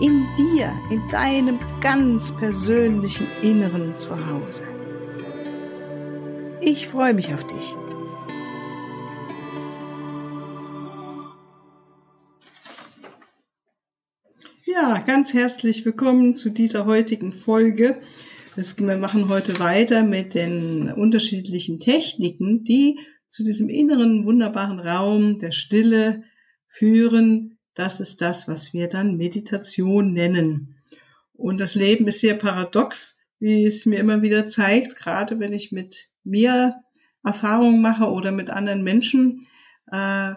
in dir, in deinem ganz persönlichen Inneren zu Hause. Ich freue mich auf dich. Ja, ganz herzlich willkommen zu dieser heutigen Folge. Wir machen heute weiter mit den unterschiedlichen Techniken, die zu diesem inneren wunderbaren Raum der Stille führen, das ist das, was wir dann Meditation nennen. Und das Leben ist sehr paradox, wie es mir immer wieder zeigt, gerade wenn ich mit mir Erfahrungen mache oder mit anderen Menschen. Äh,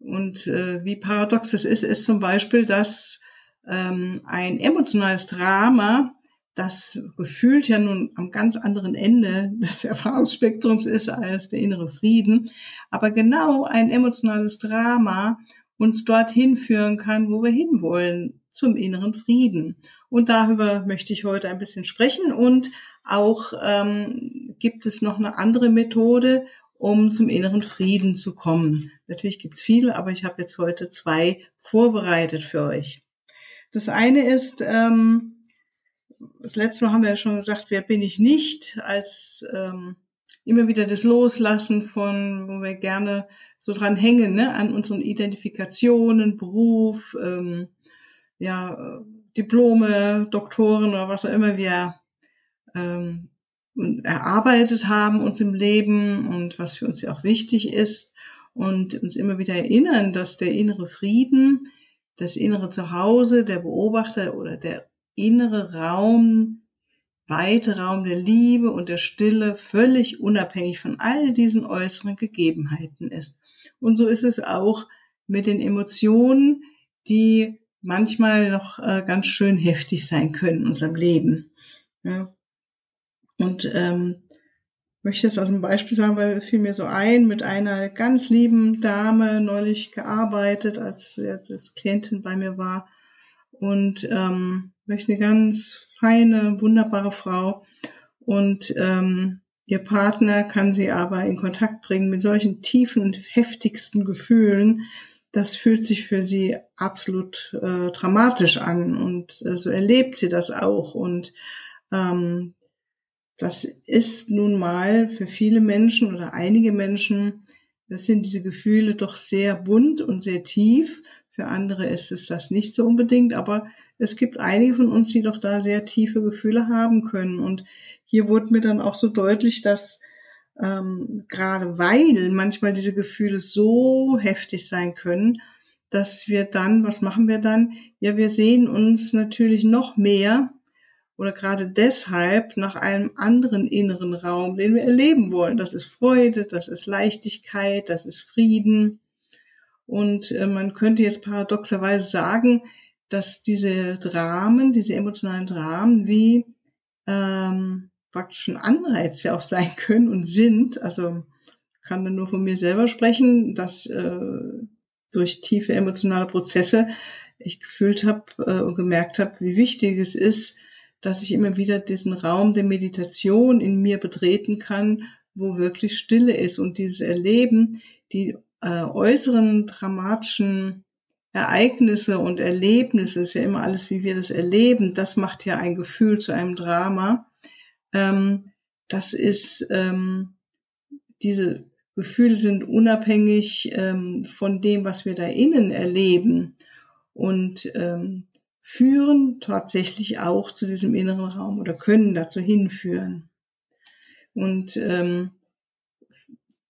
und äh, wie paradox es ist, ist zum Beispiel, dass ähm, ein emotionales Drama, das gefühlt ja nun am ganz anderen Ende des Erfahrungsspektrums ist als der innere Frieden, aber genau ein emotionales Drama uns dorthin führen kann, wo wir hinwollen, zum inneren Frieden. Und darüber möchte ich heute ein bisschen sprechen. Und auch ähm, gibt es noch eine andere Methode, um zum inneren Frieden zu kommen. Natürlich gibt es viele, aber ich habe jetzt heute zwei vorbereitet für euch. Das eine ist, ähm, das letzte Mal haben wir ja schon gesagt, wer bin ich nicht, als ähm, immer wieder das Loslassen von, wo wir gerne so dran hängen, ne, an unseren Identifikationen, Beruf, ähm, ja, Diplome, Doktoren oder was auch immer wir ähm, erarbeitet haben uns im Leben und was für uns ja auch wichtig ist und uns immer wieder erinnern, dass der innere Frieden, das innere Zuhause, der Beobachter oder der innere Raum, weite Raum der Liebe und der Stille völlig unabhängig von all diesen äußeren Gegebenheiten ist. Und so ist es auch mit den Emotionen, die manchmal noch äh, ganz schön heftig sein können in unserem Leben. Ja. Und ähm, möchte es aus einem Beispiel sagen, weil fiel mir so ein, mit einer ganz lieben Dame neulich gearbeitet, als als Klientin bei mir war. Und ähm, möchte eine ganz feine, wunderbare Frau. Und ähm, Ihr Partner kann sie aber in Kontakt bringen mit solchen tiefen und heftigsten Gefühlen. Das fühlt sich für sie absolut äh, dramatisch an und äh, so erlebt sie das auch. Und ähm, das ist nun mal für viele Menschen oder einige Menschen, das sind diese Gefühle doch sehr bunt und sehr tief. Für andere ist es das nicht so unbedingt, aber es gibt einige von uns, die doch da sehr tiefe Gefühle haben können. Und hier wurde mir dann auch so deutlich, dass ähm, gerade weil manchmal diese Gefühle so heftig sein können, dass wir dann, was machen wir dann? Ja, wir sehen uns natürlich noch mehr oder gerade deshalb nach einem anderen inneren Raum, den wir erleben wollen. Das ist Freude, das ist Leichtigkeit, das ist Frieden. Und äh, man könnte jetzt paradoxerweise sagen, dass diese Dramen, diese emotionalen Dramen wie ähm, praktisch ein Anreiz ja auch sein können und sind. Also kann dann nur von mir selber sprechen, dass äh, durch tiefe emotionale Prozesse ich gefühlt habe äh, und gemerkt habe, wie wichtig es ist, dass ich immer wieder diesen Raum der Meditation in mir betreten kann, wo wirklich Stille ist und dieses Erleben, die äh, äußeren dramatischen Ereignisse und Erlebnisse, ist ja immer alles, wie wir das erleben, das macht ja ein Gefühl zu einem Drama ähm, das ist, ähm, diese Gefühle sind unabhängig ähm, von dem, was wir da innen erleben und ähm, führen tatsächlich auch zu diesem inneren Raum oder können dazu hinführen. Und ähm,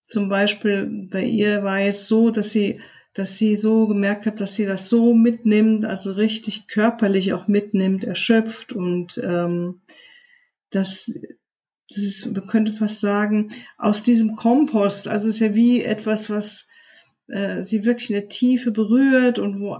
zum Beispiel bei ihr war es so, dass sie, dass sie so gemerkt hat, dass sie das so mitnimmt, also richtig körperlich auch mitnimmt, erschöpft und ähm, das, das ist, man könnte fast sagen, aus diesem Kompost, also es ist ja wie etwas, was äh, sie wirklich in der Tiefe berührt und wo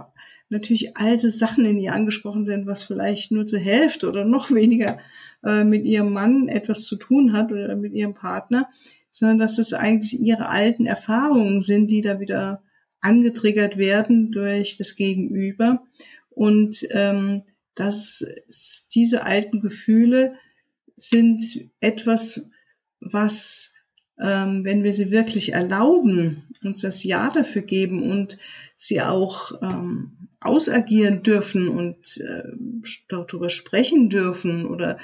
natürlich alte Sachen in ihr angesprochen sind, was vielleicht nur zur Hälfte oder noch weniger äh, mit ihrem Mann etwas zu tun hat oder mit ihrem Partner, sondern dass es eigentlich ihre alten Erfahrungen sind, die da wieder angetriggert werden durch das Gegenüber. Und ähm, dass diese alten Gefühle sind etwas, was, ähm, wenn wir sie wirklich erlauben, uns das Ja dafür geben und sie auch ähm, ausagieren dürfen und äh, darüber sprechen dürfen oder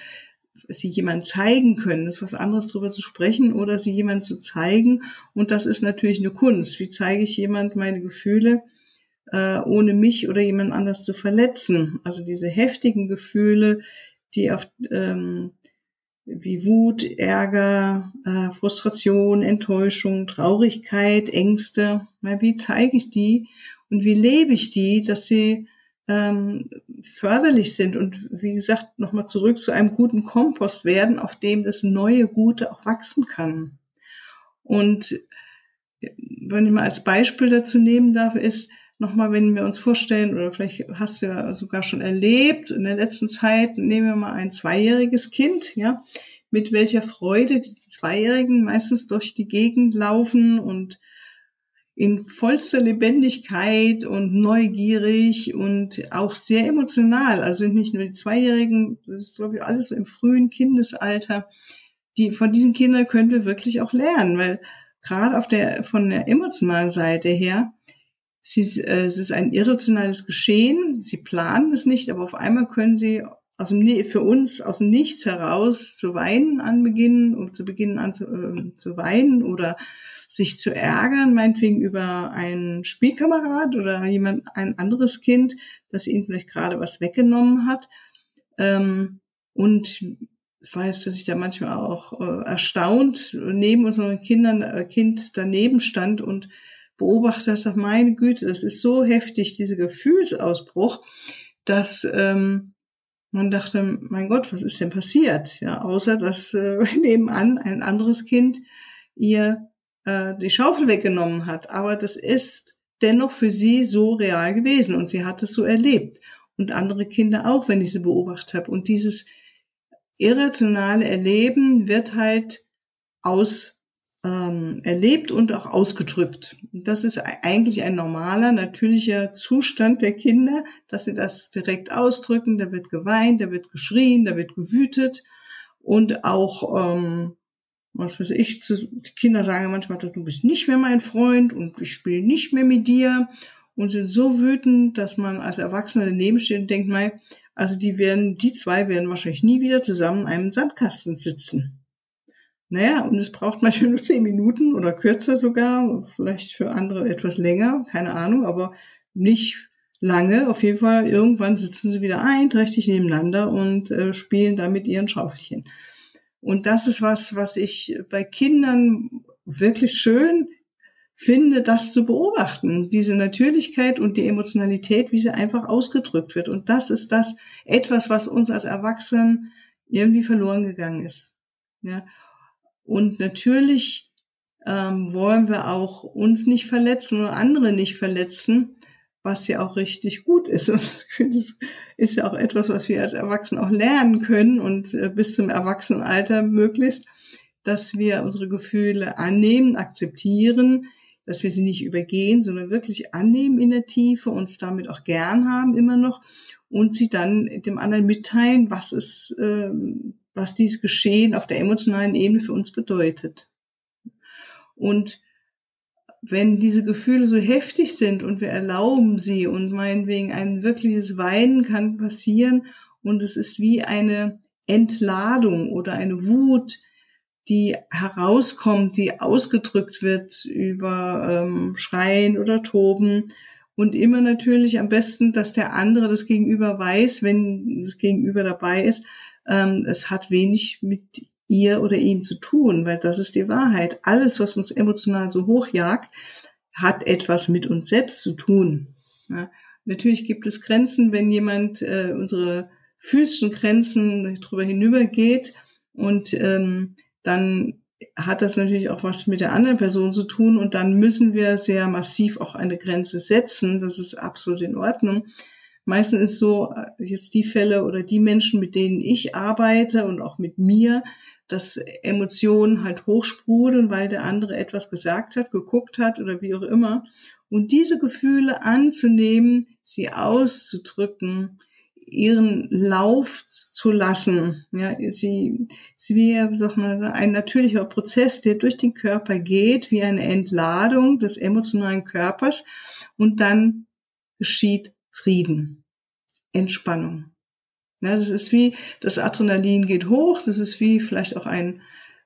sie jemand zeigen können. Das ist was anderes, darüber zu sprechen oder sie jemand zu zeigen. Und das ist natürlich eine Kunst. Wie zeige ich jemand meine Gefühle? äh, ohne mich oder jemand anders zu verletzen. Also diese heftigen Gefühle, die auf ähm, wie Wut, Ärger, äh, Frustration, Enttäuschung, Traurigkeit, Ängste. Wie zeige ich die und wie lebe ich die, dass sie ähm, förderlich sind und wie gesagt nochmal zurück zu einem guten Kompost werden, auf dem das neue Gute auch wachsen kann. Und wenn ich mal als Beispiel dazu nehmen darf, ist, nochmal, wenn wir uns vorstellen, oder vielleicht hast du ja sogar schon erlebt, in der letzten Zeit nehmen wir mal ein zweijähriges Kind, ja, mit welcher Freude die Zweijährigen meistens durch die Gegend laufen und in vollster Lebendigkeit und neugierig und auch sehr emotional. Also nicht nur die Zweijährigen, das ist glaube ich alles so im frühen Kindesalter. Die, von diesen Kindern können wir wirklich auch lernen, weil gerade auf der, von der emotionalen Seite her, Sie, äh, es ist ein irrationales Geschehen. Sie planen es nicht, aber auf einmal können Sie aus dem, für uns aus dem Nichts heraus zu weinen anbeginnen und zu beginnen an zu, äh, zu weinen oder sich zu ärgern, meinetwegen über einen Spielkamerad oder jemand, ein anderes Kind, das ihnen vielleicht gerade was weggenommen hat. Ähm, und ich weiß, dass ich da manchmal auch äh, erstaunt neben unseren Kindern, äh, Kind daneben stand und beobachtet habe, meine Güte, das ist so heftig, dieser Gefühlsausbruch, dass ähm, man dachte, mein Gott, was ist denn passiert? Ja, außer dass äh, nebenan ein anderes Kind ihr äh, die Schaufel weggenommen hat. Aber das ist dennoch für sie so real gewesen und sie hat es so erlebt. Und andere Kinder auch, wenn ich sie beobachtet habe. Und dieses irrationale Erleben wird halt aus ähm, erlebt und auch ausgedrückt. Das ist eigentlich ein normaler, natürlicher Zustand der Kinder, dass sie das direkt ausdrücken. Da wird geweint, da wird geschrien, da wird gewütet und auch, ähm, was weiß ich, die Kinder sagen manchmal, du bist nicht mehr mein Freund und ich spiele nicht mehr mit dir und sind so wütend, dass man als Erwachsener daneben steht und denkt mal, also die werden, die zwei werden wahrscheinlich nie wieder zusammen in einem Sandkasten sitzen. Naja, und es braucht manchmal nur zehn Minuten oder kürzer sogar, vielleicht für andere etwas länger, keine Ahnung, aber nicht lange. Auf jeden Fall, irgendwann sitzen sie wieder einträchtig nebeneinander und äh, spielen da mit ihren Schaufelchen. Und das ist was, was ich bei Kindern wirklich schön finde, das zu beobachten. Diese Natürlichkeit und die Emotionalität, wie sie einfach ausgedrückt wird. Und das ist das etwas, was uns als Erwachsenen irgendwie verloren gegangen ist. Ja. Und natürlich ähm, wollen wir auch uns nicht verletzen oder andere nicht verletzen, was ja auch richtig gut ist. Das ist ja auch etwas, was wir als Erwachsene auch lernen können und äh, bis zum Erwachsenenalter möglichst, dass wir unsere Gefühle annehmen, akzeptieren, dass wir sie nicht übergehen, sondern wirklich annehmen in der Tiefe, uns damit auch gern haben immer noch und sie dann dem anderen mitteilen, was es ähm, was dies Geschehen auf der emotionalen Ebene für uns bedeutet. Und wenn diese Gefühle so heftig sind und wir erlauben sie und meinetwegen ein wirkliches Weinen kann passieren und es ist wie eine Entladung oder eine Wut, die herauskommt, die ausgedrückt wird über ähm, Schreien oder Toben. Und immer natürlich am besten, dass der andere das Gegenüber weiß, wenn das Gegenüber dabei ist, ähm, es hat wenig mit ihr oder ihm zu tun, weil das ist die Wahrheit. Alles, was uns emotional so hochjagt, hat etwas mit uns selbst zu tun. Ja. Natürlich gibt es Grenzen, wenn jemand äh, unsere physischen Grenzen drüber hinübergeht und ähm, dann hat das natürlich auch was mit der anderen Person zu tun und dann müssen wir sehr massiv auch eine Grenze setzen. Das ist absolut in Ordnung. Meistens ist so, äh, jetzt die Fälle oder die Menschen, mit denen ich arbeite und auch mit mir, dass Emotionen halt hochsprudeln, weil der andere etwas gesagt hat, geguckt hat oder wie auch immer. Und diese Gefühle anzunehmen, sie auszudrücken, ihren Lauf zu lassen. Ja, sie, sie wie sag mal, ein natürlicher Prozess, der durch den Körper geht, wie eine Entladung des emotionalen Körpers und dann geschieht Frieden, Entspannung. Ja, das ist wie, das Adrenalin geht hoch, das ist wie vielleicht auch ein,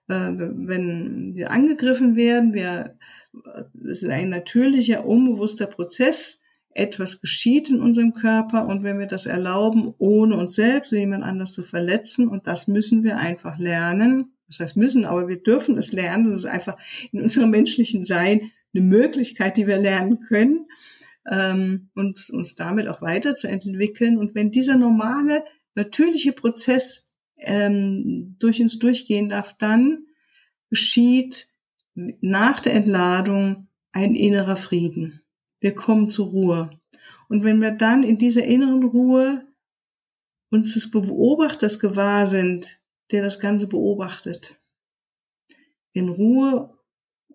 äh, wenn wir angegriffen werden, wir, es ist ein natürlicher, unbewusster Prozess, etwas geschieht in unserem Körper und wenn wir das erlauben, ohne uns selbst oder jemand anders zu verletzen, und das müssen wir einfach lernen, das heißt müssen, aber wir dürfen es lernen, das ist einfach in unserem menschlichen Sein eine Möglichkeit, die wir lernen können ähm, und uns damit auch weiterzuentwickeln. Und wenn dieser normale, natürliche Prozess ähm, durch uns durchgehen darf, dann geschieht nach der Entladung ein innerer Frieden wir kommen zur Ruhe. Und wenn wir dann in dieser inneren Ruhe uns des Beobachters gewahr sind, der das Ganze beobachtet, in Ruhe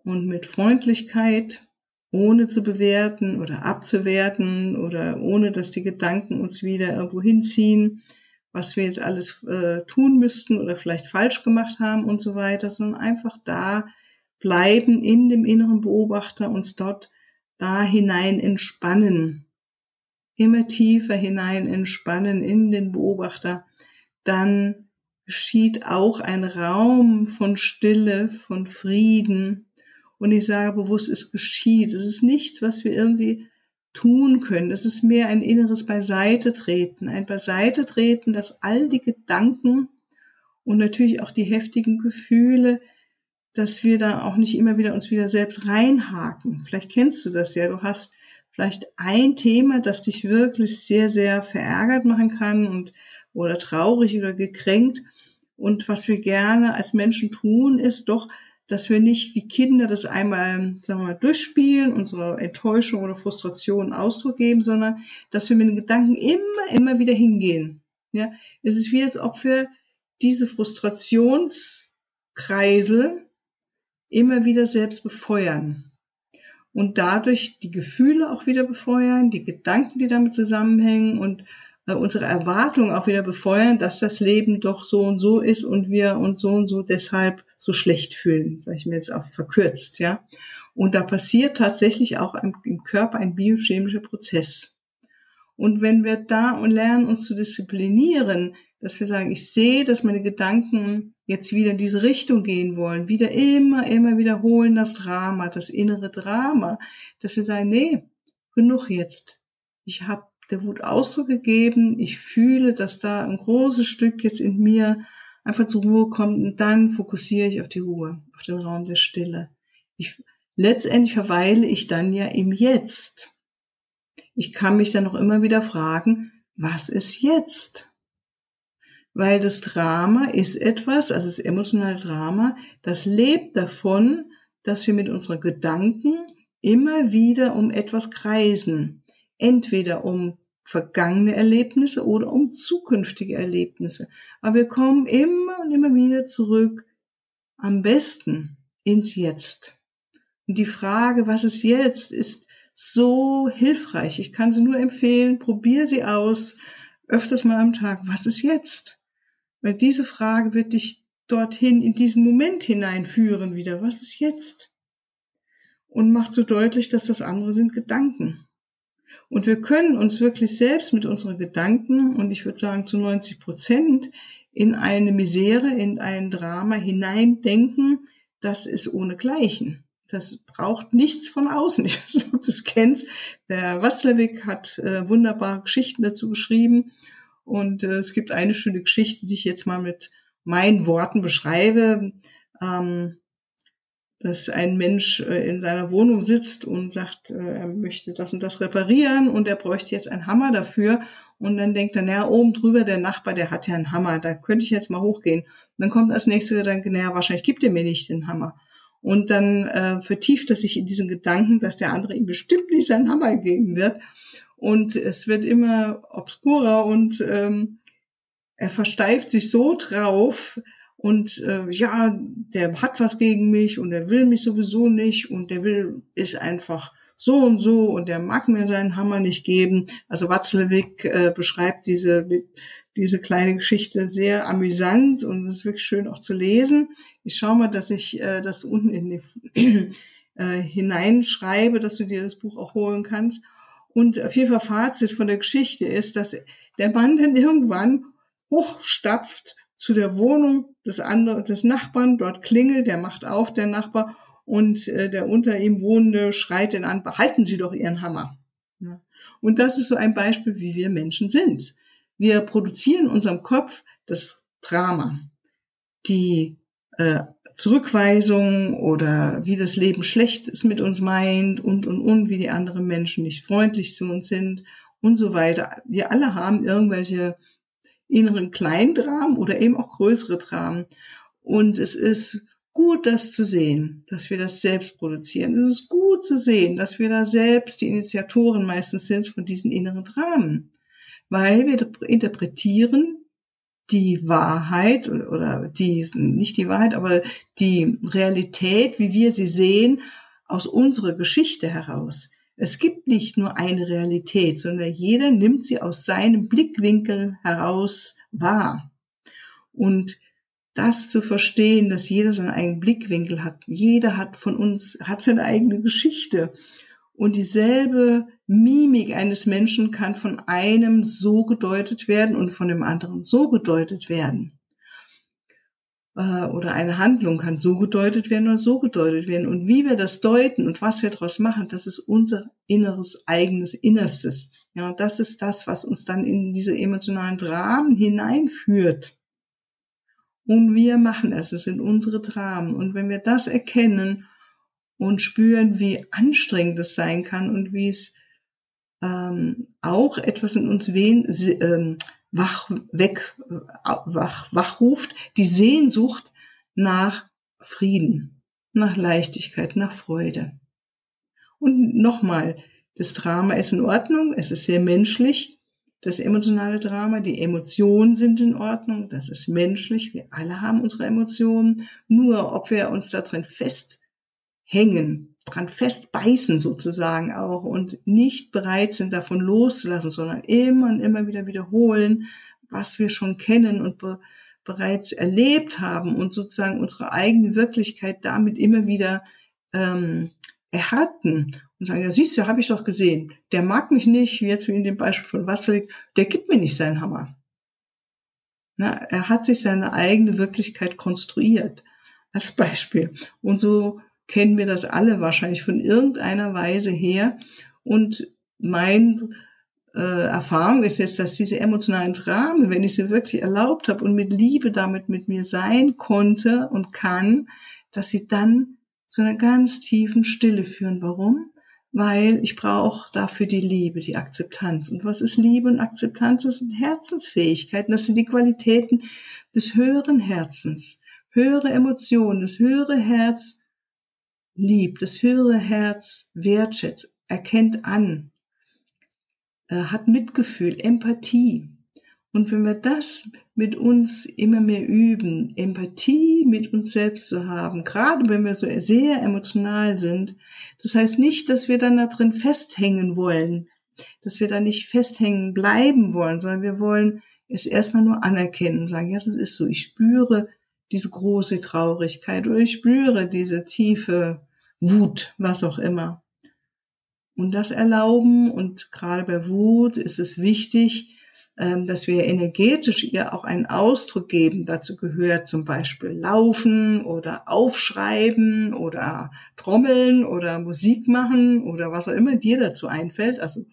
und mit Freundlichkeit, ohne zu bewerten oder abzuwerten oder ohne dass die Gedanken uns wieder irgendwo hinziehen, was wir jetzt alles äh, tun müssten oder vielleicht falsch gemacht haben und so weiter, sondern einfach da bleiben in dem inneren Beobachter, uns dort da hinein entspannen, immer tiefer hinein entspannen in den Beobachter, dann geschieht auch ein Raum von Stille, von Frieden. Und ich sage bewusst, es geschieht. Es ist nichts, was wir irgendwie tun können. Es ist mehr ein inneres Beiseitetreten, ein Beiseitetreten, dass all die Gedanken und natürlich auch die heftigen Gefühle dass wir da auch nicht immer wieder uns wieder selbst reinhaken. Vielleicht kennst du das ja. Du hast vielleicht ein Thema, das dich wirklich sehr, sehr verärgert machen kann und oder traurig oder gekränkt. Und was wir gerne als Menschen tun, ist doch, dass wir nicht wie Kinder das einmal, sagen wir mal, durchspielen, unsere Enttäuschung oder Frustration Ausdruck geben, sondern dass wir mit den Gedanken immer, immer wieder hingehen. Ja, es ist wie, als ob wir diese Frustrationskreisel immer wieder selbst befeuern und dadurch die Gefühle auch wieder befeuern, die Gedanken, die damit zusammenhängen und äh, unsere Erwartungen auch wieder befeuern, dass das Leben doch so und so ist und wir uns so und so deshalb so schlecht fühlen, sage ich mir jetzt auch verkürzt, ja. Und da passiert tatsächlich auch im Körper ein biochemischer Prozess. Und wenn wir da und lernen, uns zu disziplinieren, dass wir sagen, ich sehe, dass meine Gedanken jetzt wieder in diese Richtung gehen wollen, wieder immer, immer wiederholen das Drama, das innere Drama, dass wir sagen, nee, genug jetzt. Ich habe der Wut Ausdruck gegeben, ich fühle, dass da ein großes Stück jetzt in mir einfach zur Ruhe kommt und dann fokussiere ich auf die Ruhe, auf den Raum der Stille. Ich, letztendlich verweile ich dann ja im Jetzt. Ich kann mich dann noch immer wieder fragen, was ist jetzt? weil das Drama ist etwas, also das emotionale Drama, das lebt davon, dass wir mit unseren Gedanken immer wieder um etwas kreisen. Entweder um vergangene Erlebnisse oder um zukünftige Erlebnisse. Aber wir kommen immer und immer wieder zurück, am besten ins Jetzt. Und die Frage, was ist jetzt, ist so hilfreich. Ich kann sie nur empfehlen, probier sie aus, öfters mal am Tag. Was ist jetzt? Weil diese Frage wird dich dorthin in diesen Moment hineinführen wieder. Was ist jetzt? Und macht so deutlich, dass das andere sind Gedanken. Und wir können uns wirklich selbst mit unseren Gedanken, und ich würde sagen zu 90 Prozent, in eine Misere, in ein Drama hineindenken, das ist ohne Gleichen. Das braucht nichts von außen. Ich weiß nicht, ob du es kennst. Der Watzlawick hat äh, wunderbare Geschichten dazu geschrieben. Und äh, es gibt eine schöne Geschichte, die ich jetzt mal mit meinen Worten beschreibe, ähm, dass ein Mensch äh, in seiner Wohnung sitzt und sagt, äh, er möchte das und das reparieren und er bräuchte jetzt einen Hammer dafür. Und dann denkt er, naja, oben drüber der Nachbar, der hat ja einen Hammer, da könnte ich jetzt mal hochgehen. Und dann kommt als nächstes der Gedanke, naja, wahrscheinlich gibt er mir nicht den Hammer. Und dann äh, vertieft er sich in diesen Gedanken, dass der andere ihm bestimmt nicht seinen Hammer geben wird. Und es wird immer obskurer und ähm, er versteift sich so drauf und äh, ja, der hat was gegen mich und er will mich sowieso nicht und der will ist einfach so und so und der mag mir seinen Hammer nicht geben. Also Watzlawick äh, beschreibt diese diese kleine Geschichte sehr amüsant und es ist wirklich schön auch zu lesen. Ich schaue mal, dass ich äh, das unten in die äh, hineinschreibe, dass du dir das Buch auch holen kannst. Und auf jeden Fall Fazit von der Geschichte ist, dass der Mann dann irgendwann hochstapft zu der Wohnung des anderen, des Nachbarn, dort klingelt, der macht auf, der Nachbar, und äh, der unter ihm Wohnende schreit ihn an, behalten Sie doch Ihren Hammer. Ja. Und das ist so ein Beispiel, wie wir Menschen sind. Wir produzieren in unserem Kopf das Drama, die äh, Zurückweisung oder wie das Leben schlecht ist mit uns meint und, und, und, wie die anderen Menschen nicht freundlich zu uns sind und so weiter. Wir alle haben irgendwelche inneren Kleindramen oder eben auch größere Dramen. Und es ist gut, das zu sehen, dass wir das selbst produzieren. Es ist gut zu sehen, dass wir da selbst die Initiatoren meistens sind von diesen inneren Dramen, weil wir interpretieren die Wahrheit oder die, nicht die Wahrheit, aber die Realität, wie wir sie sehen, aus unserer Geschichte heraus. Es gibt nicht nur eine Realität, sondern jeder nimmt sie aus seinem Blickwinkel heraus wahr. Und das zu verstehen, dass jeder seinen eigenen Blickwinkel hat, jeder hat von uns, hat seine eigene Geschichte. Und dieselbe Mimik eines Menschen kann von einem so gedeutet werden und von dem anderen so gedeutet werden. Äh, oder eine Handlung kann so gedeutet werden oder so gedeutet werden. Und wie wir das deuten und was wir daraus machen, das ist unser inneres, eigenes Innerstes. Ja, das ist das, was uns dann in diese emotionalen Dramen hineinführt. Und wir machen es. Es sind unsere Dramen. Und wenn wir das erkennen und spüren, wie anstrengend es sein kann und wie es ähm, auch etwas in uns wen, ähm, wach, weg, wach, wachruft, die Sehnsucht nach Frieden, nach Leichtigkeit, nach Freude. Und nochmal, das Drama ist in Ordnung, es ist sehr menschlich, das emotionale Drama, die Emotionen sind in Ordnung, das ist menschlich, wir alle haben unsere Emotionen, nur ob wir uns da drin festhängen, dran festbeißen sozusagen auch und nicht bereit sind, davon loszulassen, sondern immer und immer wieder wiederholen, was wir schon kennen und be bereits erlebt haben und sozusagen unsere eigene Wirklichkeit damit immer wieder ähm, erhärten und sagen, ja siehst du, habe ich doch gesehen, der mag mich nicht, wie jetzt wie in dem Beispiel von Wasserig, der gibt mir nicht seinen Hammer. Na, er hat sich seine eigene Wirklichkeit konstruiert, als Beispiel. Und so kennen wir das alle wahrscheinlich von irgendeiner Weise her. Und mein äh, Erfahrung ist jetzt, dass diese emotionalen Dramen, wenn ich sie wirklich erlaubt habe und mit Liebe damit mit mir sein konnte und kann, dass sie dann zu einer ganz tiefen Stille führen. Warum? Weil ich brauche dafür die Liebe, die Akzeptanz. Und was ist Liebe und Akzeptanz? Das sind Herzensfähigkeiten, das sind die Qualitäten des höheren Herzens. Höhere Emotionen, das höhere Herz liebt, das höhere Herz wertschätzt, erkennt an, äh, hat Mitgefühl, Empathie. Und wenn wir das mit uns immer mehr üben, Empathie mit uns selbst zu haben, gerade wenn wir so sehr emotional sind, das heißt nicht, dass wir dann da drin festhängen wollen, dass wir da nicht festhängen bleiben wollen, sondern wir wollen es erstmal nur anerkennen, sagen, ja, das ist so, ich spüre diese große Traurigkeit oder ich spüre diese tiefe Wut, was auch immer. Und das erlauben und gerade bei Wut ist es wichtig, ähm, dass wir energetisch ihr auch einen Ausdruck geben. Dazu gehört zum Beispiel Laufen oder Aufschreiben oder Trommeln oder Musik machen oder was auch immer dir dazu einfällt. Also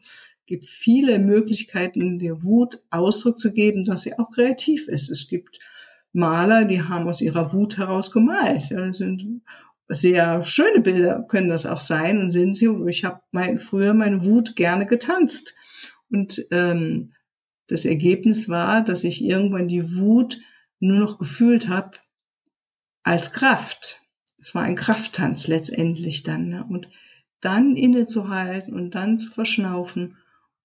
gibt viele Möglichkeiten, der Wut Ausdruck zu geben, dass sie auch kreativ ist. Es gibt Maler, die haben aus ihrer Wut heraus gemalt. Sind sehr schöne Bilder können das auch sein und sind sie. Ich habe mein, früher meine Wut gerne getanzt. Und ähm, das Ergebnis war, dass ich irgendwann die Wut nur noch gefühlt habe als Kraft. Es war ein Krafttanz letztendlich dann. Ne? Und dann innezuhalten und dann zu verschnaufen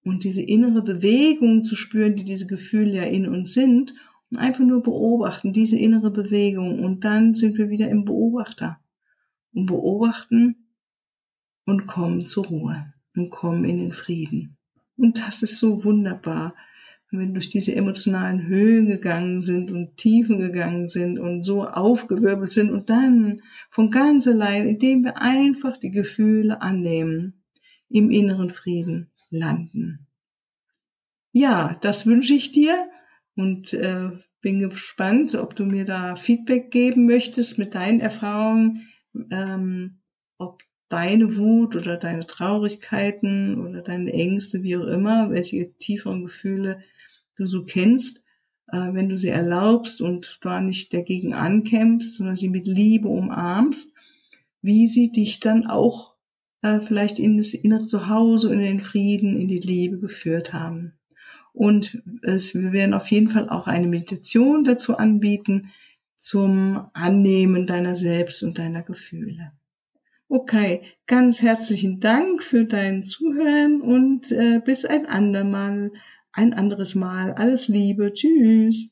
und diese innere Bewegung zu spüren, die diese Gefühle ja in uns sind und einfach nur beobachten, diese innere Bewegung und dann sind wir wieder im Beobachter und beobachten und kommen zur Ruhe und kommen in den Frieden. Und das ist so wunderbar, wenn wir durch diese emotionalen Höhen gegangen sind und Tiefen gegangen sind und so aufgewirbelt sind und dann von ganz allein, indem wir einfach die Gefühle annehmen, im inneren Frieden landen. Ja, das wünsche ich dir und äh, bin gespannt, ob du mir da Feedback geben möchtest mit deinen Erfahrungen, ähm, ob deine Wut oder deine Traurigkeiten oder deine Ängste, wie auch immer, welche tieferen Gefühle du so kennst, äh, wenn du sie erlaubst und da nicht dagegen ankämpfst, sondern sie mit Liebe umarmst, wie sie dich dann auch äh, vielleicht in das innere Zuhause, in den Frieden, in die Liebe geführt haben. Und es, wir werden auf jeden Fall auch eine Meditation dazu anbieten zum Annehmen deiner selbst und deiner Gefühle. Okay, ganz herzlichen Dank für dein Zuhören und äh, bis ein andermal ein anderes Mal. Alles Liebe. Tschüss.